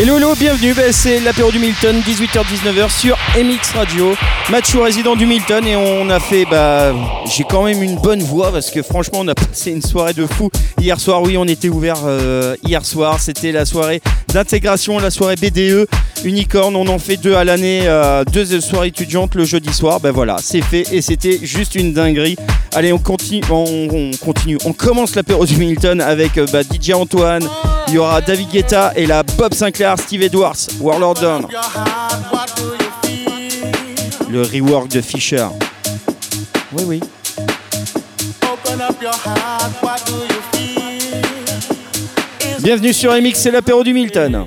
Hello, hello, bienvenue, bah, c'est l'apéro du Milton, 18h-19h sur MX Radio. Mathieu résident du Milton et on a fait, bah, j'ai quand même une bonne voix parce que franchement on a passé une soirée de fou hier soir. Oui, on était ouvert euh, hier soir, c'était la soirée d'intégration, la soirée BDE Unicorn. On en fait deux à l'année, euh, deux soirées étudiantes le jeudi soir. Ben voilà, c'est fait et c'était juste une dinguerie. Allez, on continue, on, continue, on commence l'apéro du Milton avec euh, bah, DJ Antoine. Il y aura David Guetta et la Bob Sinclair, Steve Edwards, Warlord Dawn. Le rework de Fisher. Oui, oui. Bienvenue sur MX, c'est l'apéro du Milton.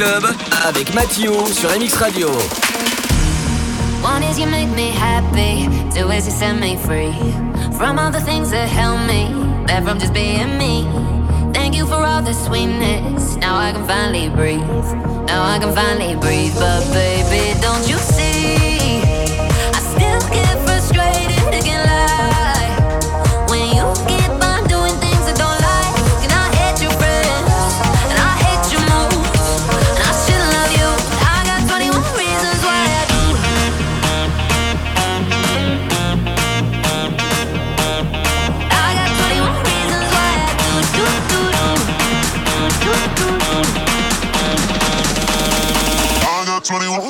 Club avec Mathieu sur MX Radio. One is you make me happy, two is you set me free from all the things that help me, that from just being me. Thank you for all the sweetness. Now I can finally breathe. Now I can finally breathe, but baby, don't you see? I still get frustrated. what he wants.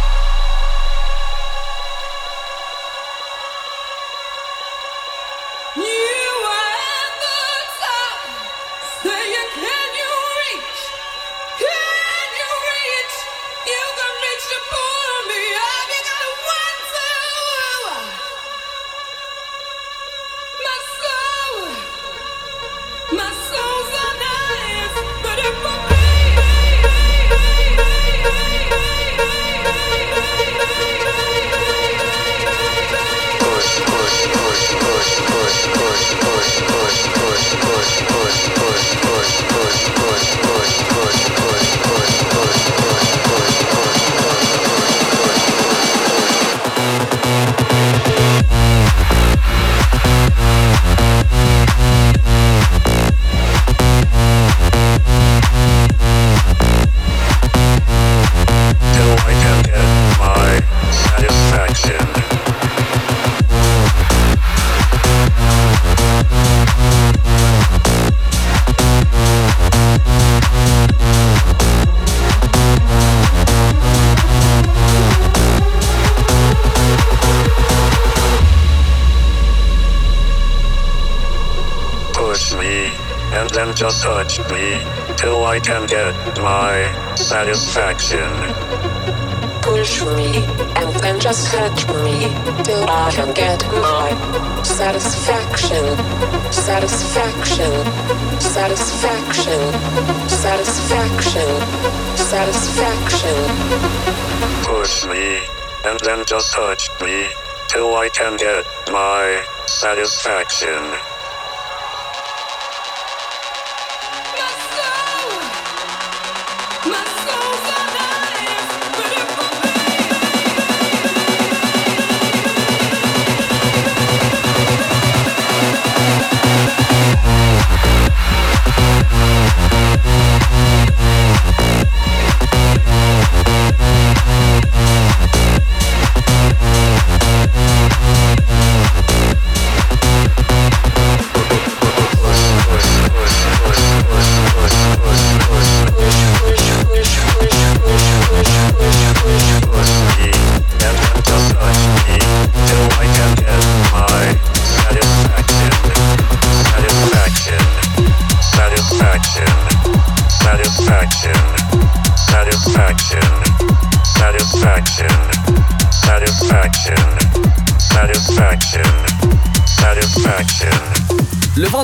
Push me and then just touch me till I can get my satisfaction. Le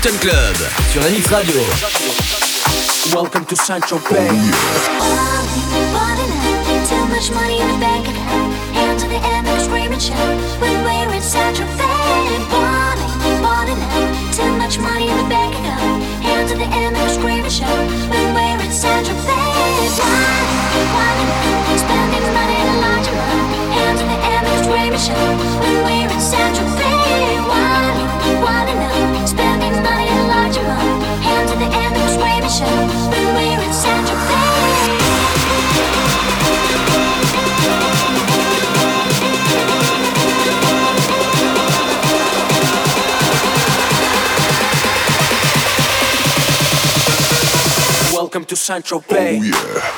Club sur MX Radio. Welcome to Sancho Bay. Central Bay. Oh, yeah.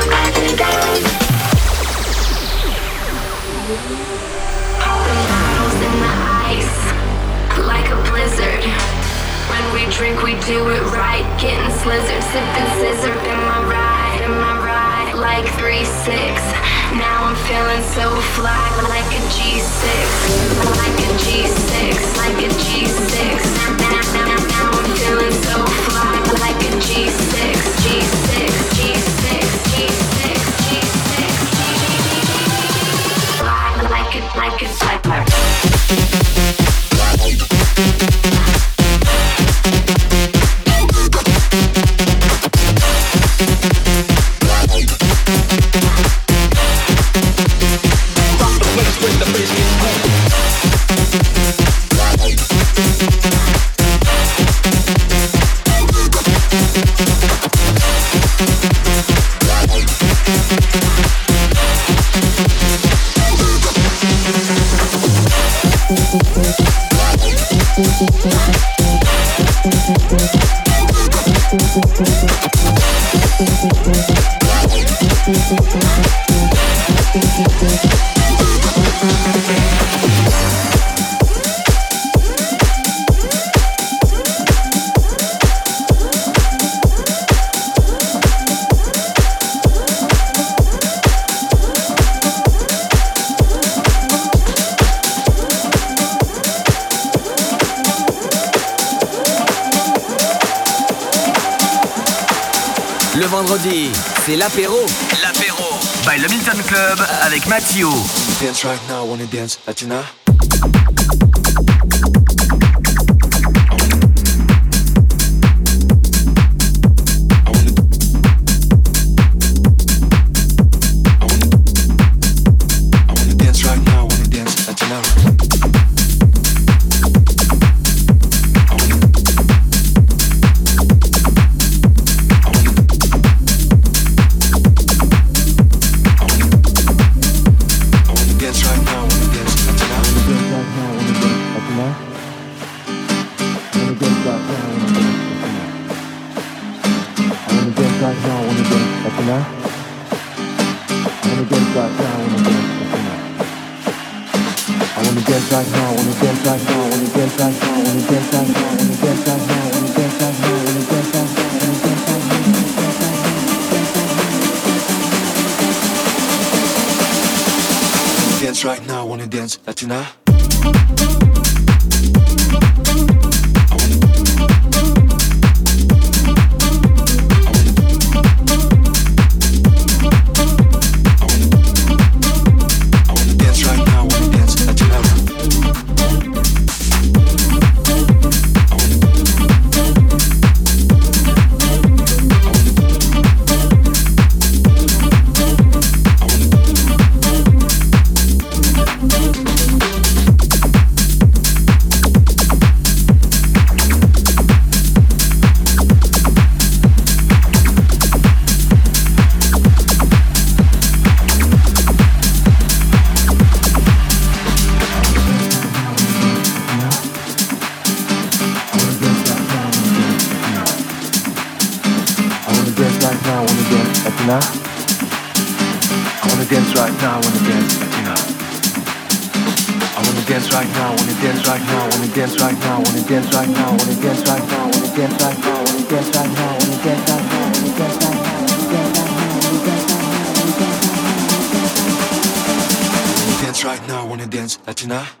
wanna dance at you now? Right now, wanna dance, Latina? Right now, wanna dance right now, wanna dance right now, wanna dance right now, wanna dance right now, wanna dance right now, wanna dance right now, wanna dance right now, wanna dance right now, wanna dance right now, wanna dance right now, wanna dance, Latina?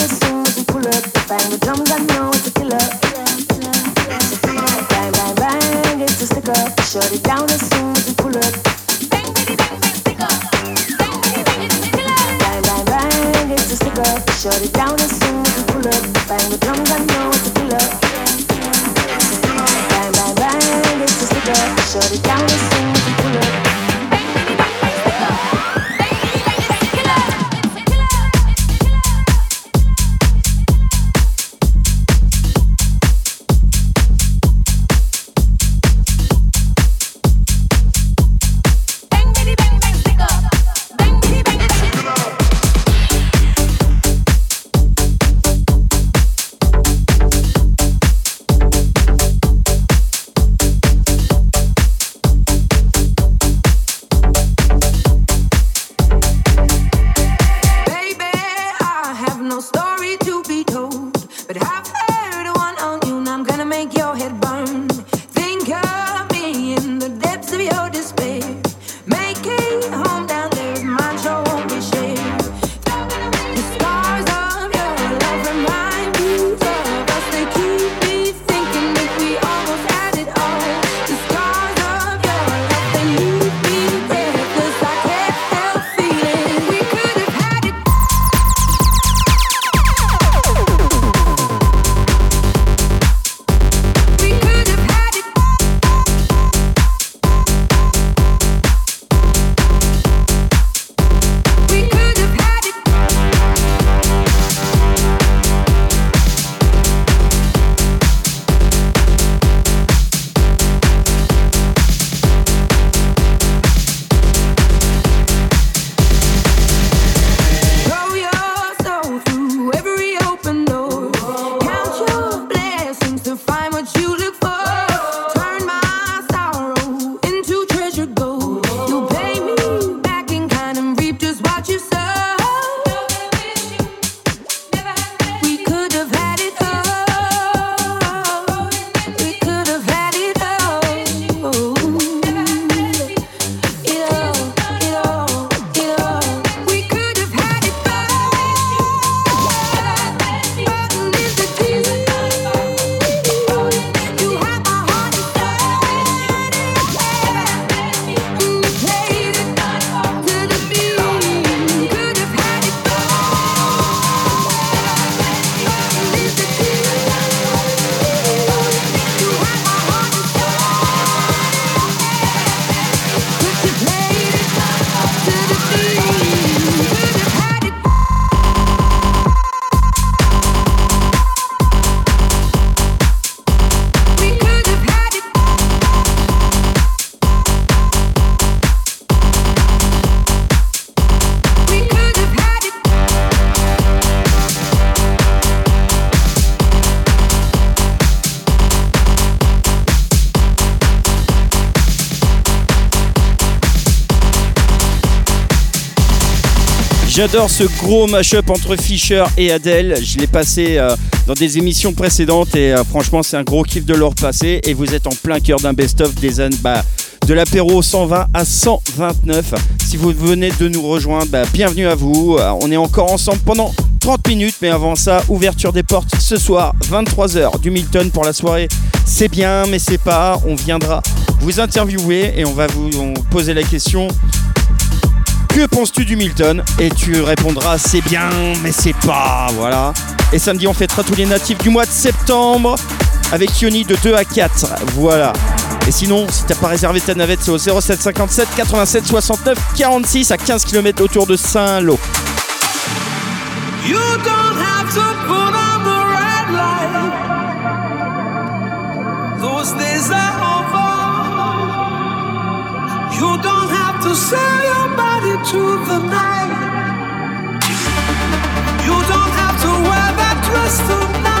J'adore ce gros mash-up entre Fisher et Adele. Je l'ai passé euh, dans des émissions précédentes et euh, franchement, c'est un gros kiff de le repasser. Et vous êtes en plein cœur d'un best-of des années bah, de l'apéro 120 à 129. Si vous venez de nous rejoindre, bah, bienvenue à vous. Euh, On est encore ensemble pendant 30 minutes, mais avant ça, ouverture des portes ce soir, 23h du Milton pour la soirée. C'est bien, mais c'est pas. On viendra vous interviewer et on va vous poser la question que penses-tu du Milton Et tu répondras c'est bien, mais c'est pas. Voilà. Et samedi, on fêtera tous les natifs du mois de septembre avec Yoni de 2 à 4. Voilà. Et sinon, si t'as pas réservé ta navette, c'est au 0757 87 69 46 à 15 km autour de Saint-Lô. You don't have to put on the red light. Those days are over. You don't have to sell You don't have to wear that dress tonight.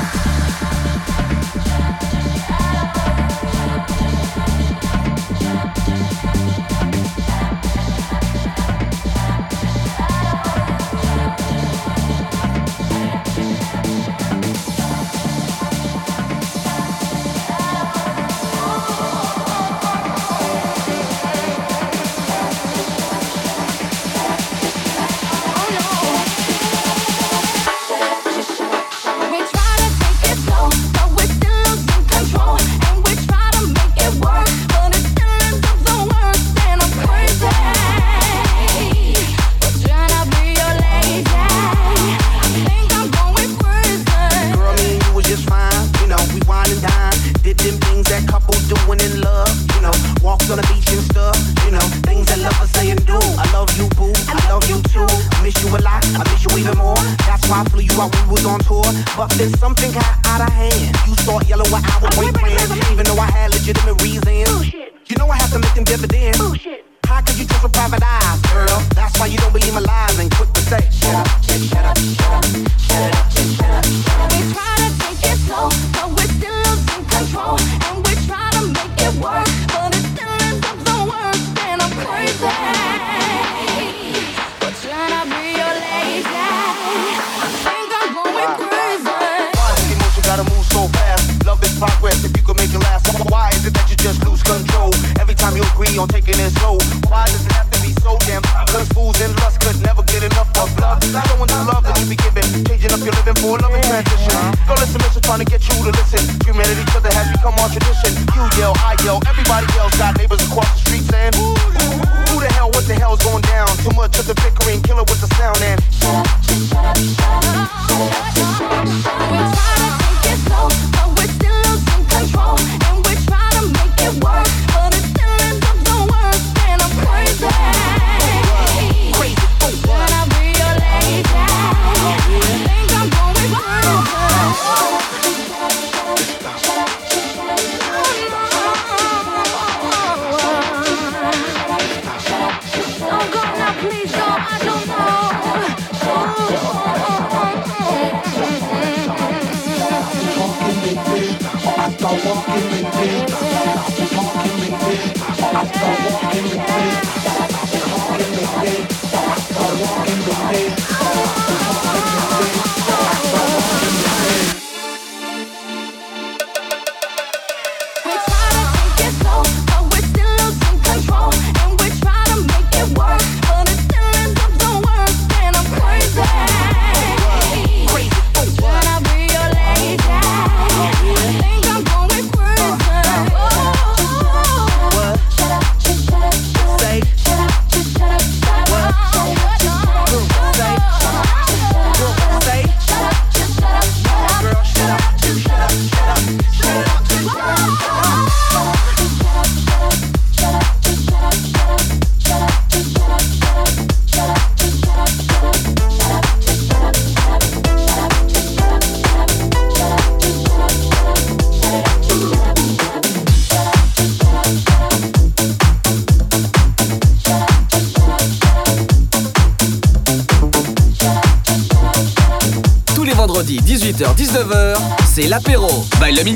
I even though I had legitimate reasons. Bullshit. You know I have to make them dividends. Bullshit. How could you trust with private eyes, girl? That's why you don't believe my lies and quit the say.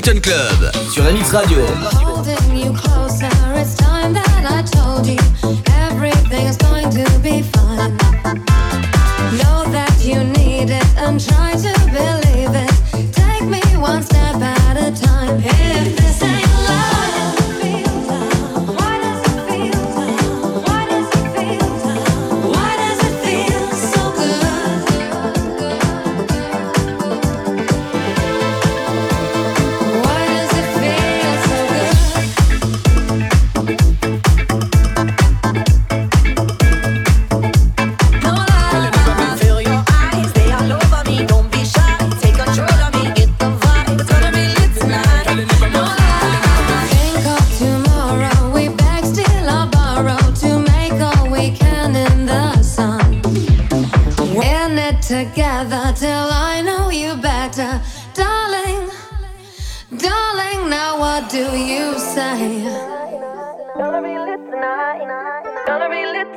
Clinton Club sur la Mix Radio.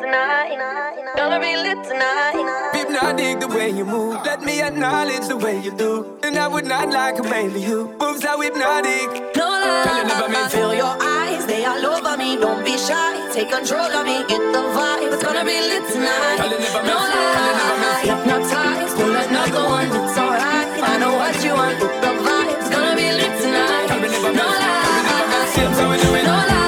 tonight. Gonna be lit tonight. Deep, I dig the way you move. Let me acknowledge the way you do. And I would not like a baby who moves how hypnotic. No lie. Feel your eyes, they all over me. Don't be shy. Take control of me. Get the vibe. It's gonna be lit tonight. No lie. Hypnotized. Pull another one. It's alright. I know what you want. Get the vibe. It's gonna be lit tonight. No lie. No lie.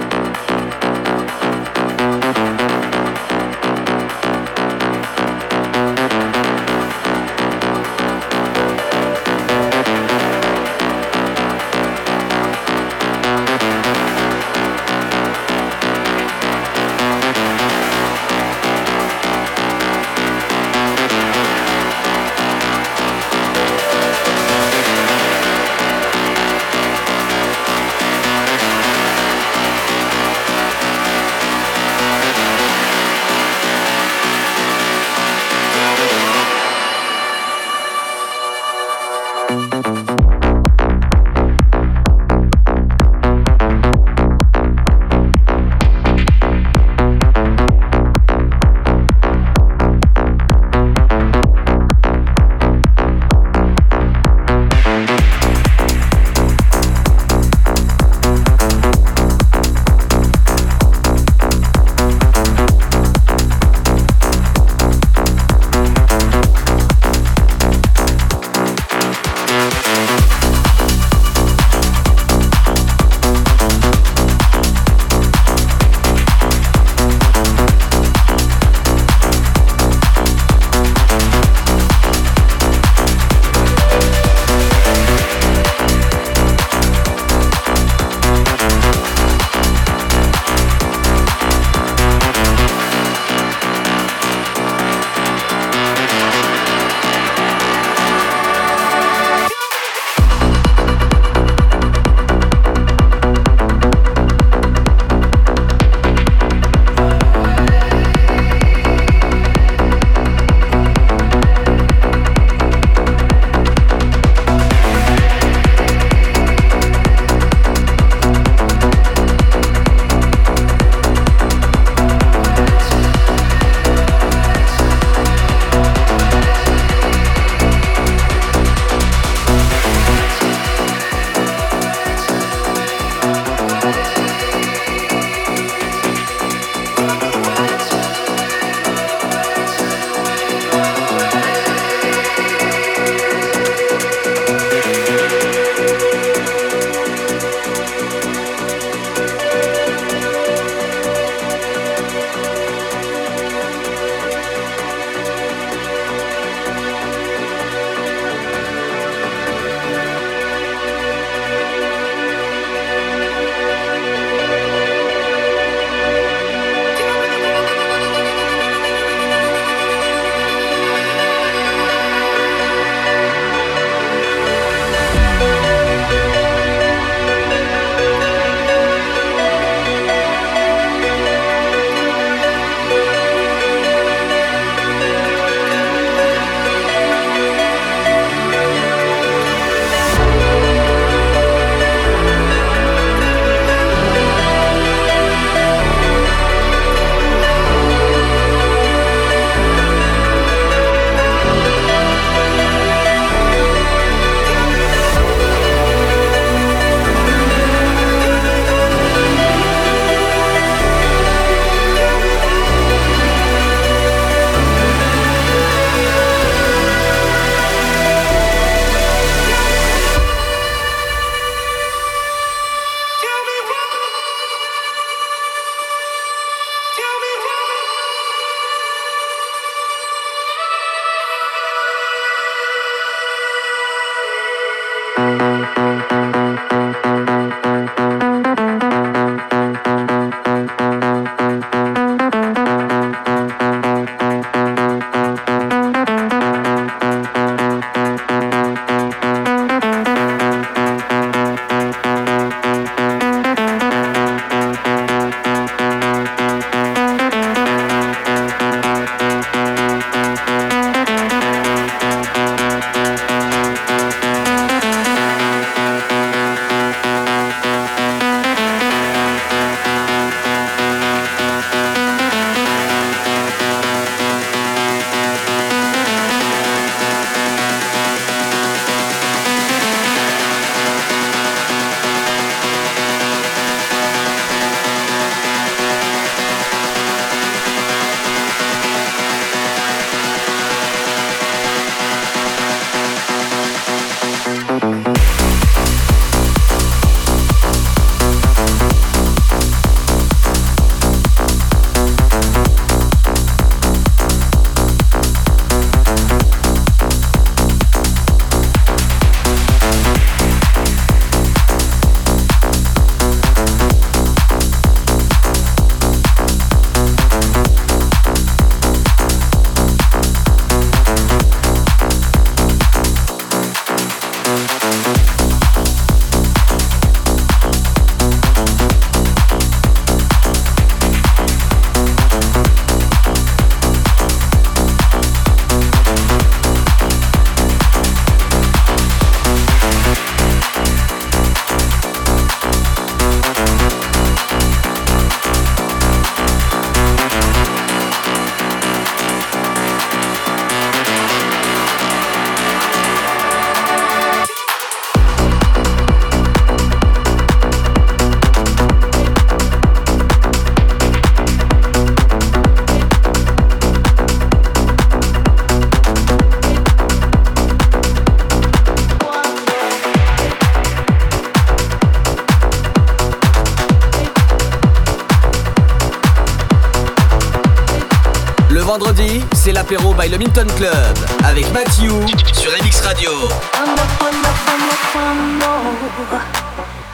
Vendredis, c'est l'apéro by le Minton Club avec Mathieu sur MX Radio.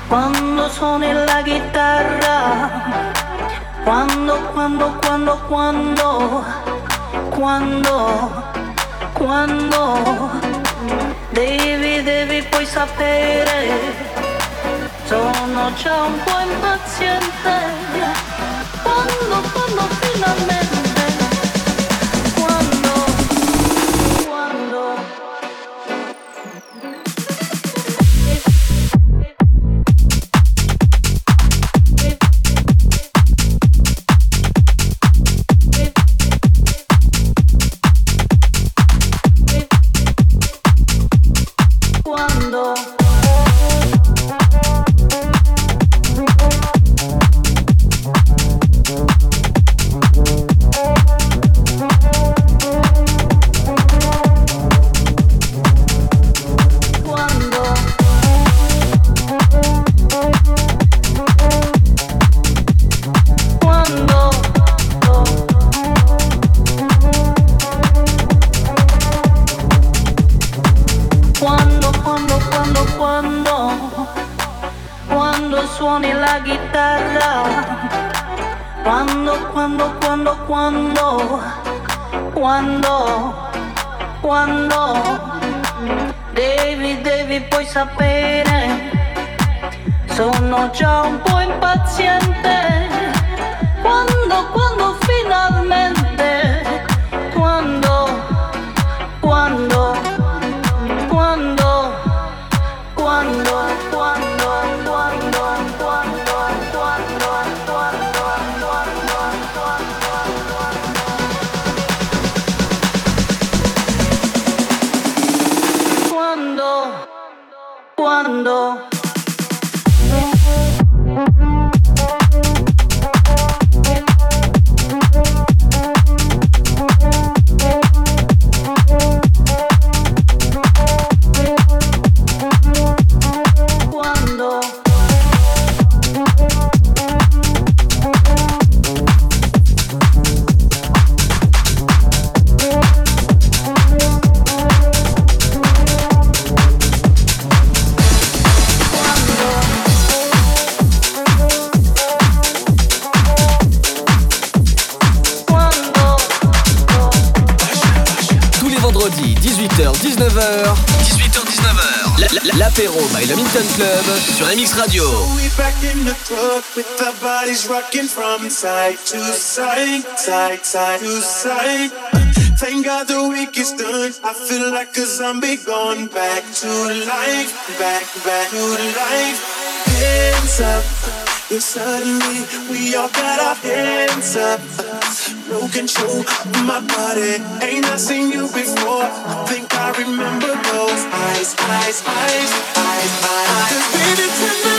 Quando suoni la chitarra. Quando, quando, quando, quando, quando, quando. Devi, devi poi sapere. Sono già un po' impaziente. Quando, quando finalmente. one bodies rocking from side to side, side, side to side. Thank God the week is done. I feel like a zombie gone back to life, back, back to life. Hands up, yeah, suddenly we all got our hands up. No control of my body. Ain't I seen you before? I think I remember those eyes, eyes, eyes, eyes, eyes. 'Cause baby, tonight,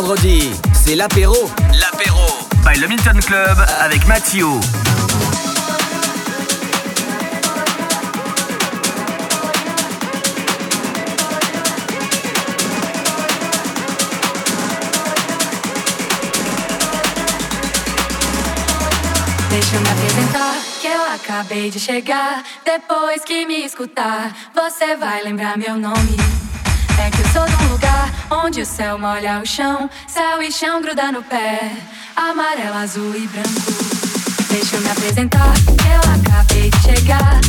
vendredi, c'est l'apéro. L'apéro by le Milton Club avec Mathieu. Deixa eu me apresentar, que eu acabei de chegar. Depois que me escutar, você vai lembrar meu nome. Onde o céu molha o chão, céu e chão gruda no pé, amarelo, azul e branco. Deixa eu me apresentar, eu acabei de chegar.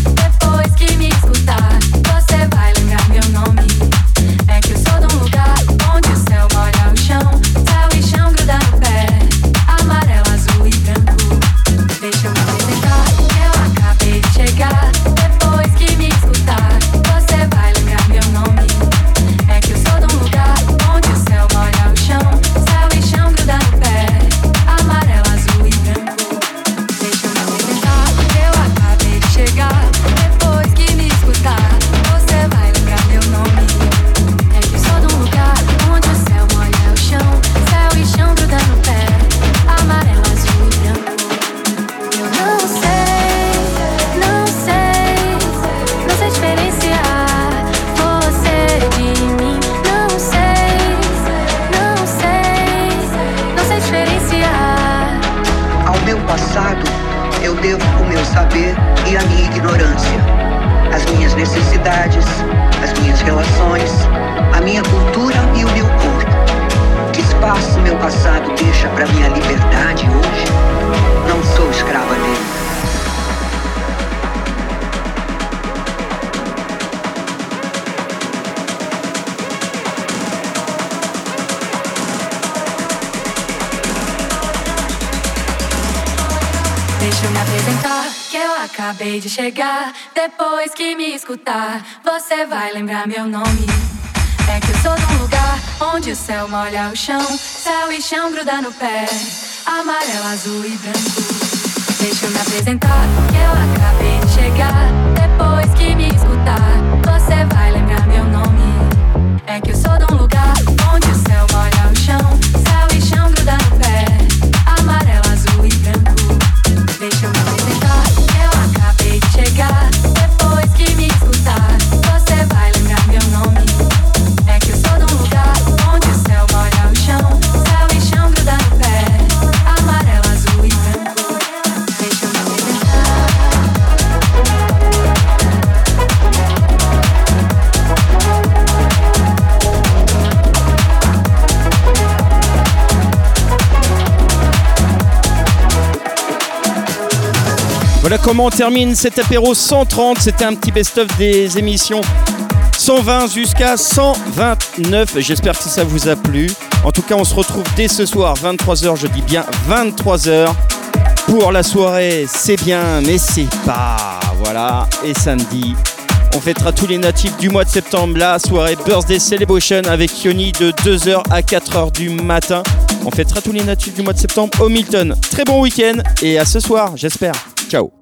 Passado deixa para minha liberdade hoje? Não sou escrava dele. Deixa eu me apresentar, que eu acabei de chegar. Depois que me escutar, você vai lembrar meu nome. Onde o céu molha o chão, céu e chão gruda no pé, amarelo, azul e branco. Deixa eu me apresentar, que eu acabei de chegar. Depois que me escutar, você vai lembrar meu nome. É que eu sou Voilà comment on termine cet apéro 130. C'était un petit best-of des émissions 120 jusqu'à 129. J'espère que ça vous a plu. En tout cas, on se retrouve dès ce soir, 23h, je dis bien 23h. Pour la soirée, c'est bien, mais c'est pas. Voilà. Et samedi, on fêtera tous les natifs du mois de septembre. La soirée Birthday Celebration avec Yoni de 2h à 4h du matin. On fêtera tous les natifs du mois de septembre au Milton. Très bon week-end et à ce soir, j'espère. Ciao